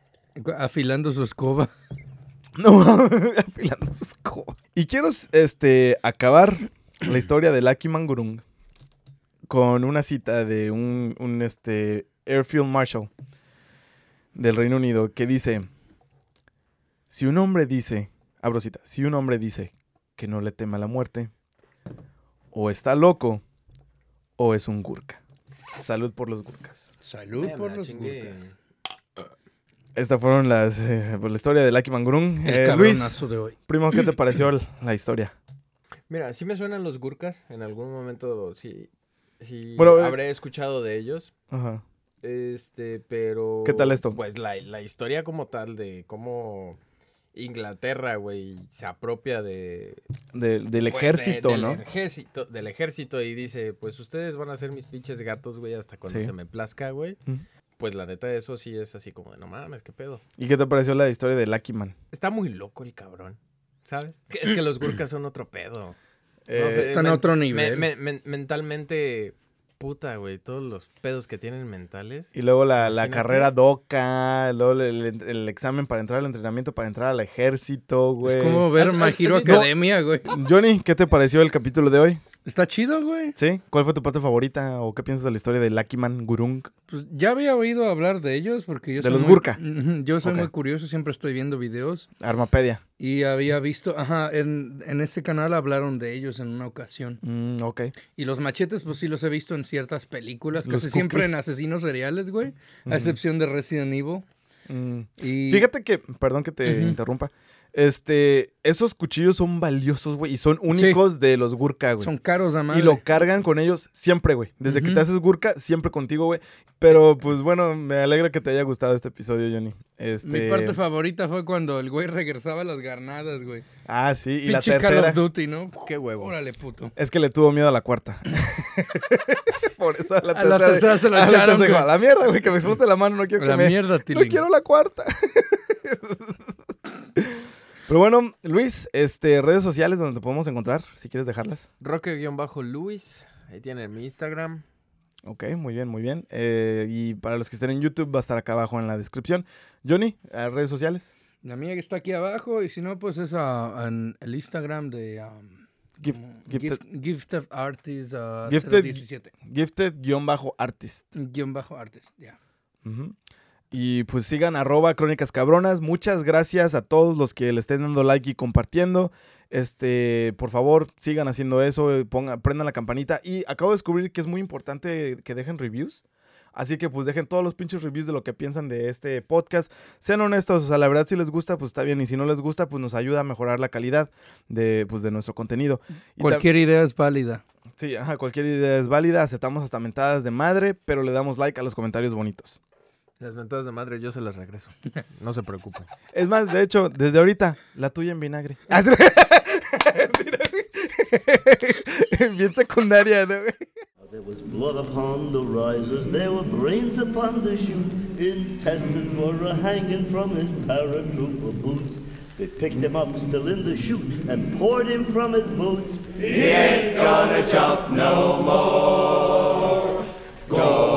afilando su escoba. No, afilando su escoba. Y quiero este, acabar la historia de Lucky Mangurung con una cita de un, un este, Airfield Marshal del Reino Unido que dice: Si un hombre dice, abro cita, si un hombre dice que no le teme a la muerte, o está loco, o es un gurka. Salud por los gurkas. Salud por los gurkas. Estas fueron las, eh, pues, la historia de Lucky Mangurung. El Eh, Luis, de hoy. primo, ¿qué te pareció la historia? Mira, sí me suenan los gurkas. En algún momento sí, sí Bueno, eh, habré escuchado de ellos. Ajá. Este, pero... ¿Qué tal esto? Pues la, la historia como tal de cómo Inglaterra, güey, se apropia de... De- del pues, ejército, de- del ¿no? Ejército, del ejército y dice, pues ustedes van a ser mis pinches gatos, güey, hasta cuando Sí. se me plazca, güey. Pues la neta de eso sí es así como de, no mames, qué pedo. ¿Y qué te pareció la historia de Lucky Man? Está muy loco el cabrón, ¿sabes? Es que los gurkas son otro pedo. Eh, No sé, Está en otro me- nivel. me- men- mentalmente, puta, güey, todos los pedos que tienen mentales. Y luego la, la carrera DOCA, luego el, el- el examen para entrar al entrenamiento, para entrar al ejército, güey. Es como ver ¿Has- My has- Hero has visto- Academia, güey. Johnny, ¿qué te pareció el capítulo de hoy? Está chido, güey. ¿Sí? ¿Cuál fue tu parte favorita o qué piensas de la historia de Lucky Man Gurung? Pues ya había oído hablar de ellos porque yo De soy los muy-. Ujú, Yo soy muy curioso, siempre estoy viendo videos Armapedia. y había visto, ajá, en, en ese canal hablaron de ellos en una ocasión. Mm, ok. Y los machetes, pues sí los he visto en ciertas películas, Los casi siempre en asesinos seriales, güey, a excepción de Resident Evil. Mm. Y Fíjate que, perdón que te interrumpa, Este, esos cuchillos son valiosos, güey, y son únicos de los Gurkha, güey. Son caros a madre. Y lo cargan con ellos siempre, güey. Desde que te haces Gurkha, siempre contigo, güey. Pero, pues bueno, me alegra que te haya gustado este episodio, Johnny. Este... Mi parte favorita fue cuando el güey regresaba a las garnadas, güey. Ah, sí. Y la Pinche Call tercera. of Duty, ¿no? Qué huevos. Órale, puto. Es que le tuvo miedo a la cuarta. Por eso a la A la tercera. tercera se la a la echaron, tercera dijo, güey. a la mierda, güey, que me explote la mano, no quiero que la me... mierda, No quiero la cuarta. Pero bueno, Luis, este, redes sociales donde te podemos encontrar, si quieres dejarlas. Roque-Luis. Ahí tienen mi Instagram. Ok, muy bien, muy bien. Eh, y para los que estén en YouTube va a estar acá abajo en la descripción. Johnny, ¿a redes sociales. La mía que está aquí abajo, y si no, pues es ah, en el Instagram de um, Gift- gifted- Gift- Gifted Artist uh, Gifted- 017. Gifted-artist. Guión bajo artist, ya. Ujú. Y pues sigan arroba crónicas cabronas. Muchas gracias a todos los que le estén dando like y compartiendo. Este, por favor, sigan haciendo eso, pongan, prendan la campanita. Y acabo de descubrir que es muy importante que dejen reviews. Así que pues dejen todos los pinches reviews de lo que piensan de este podcast. Sean honestos, o sea, la verdad si les gusta, pues está bien. Y si no les gusta, pues nos ayuda a mejorar la calidad de, pues, de nuestro contenido. Y Cualquier idea es válida. Sí, ajá, cualquier idea es válida. Aceptamos hasta mentadas de madre, pero le damos like a los comentarios bonitos. Las mentadas de madre yo se las regreso. No se preocupen. Es más, de hecho, desde ahorita, la tuya en vinagre. Ah. Bien secundaria, ¿no? There was blood upon the risers, there were brains upon the chute, intestines were a hanging from his paratrooper boots. They picked him up still in the chute and poured him from his boots. He ain't gonna jump no more. Go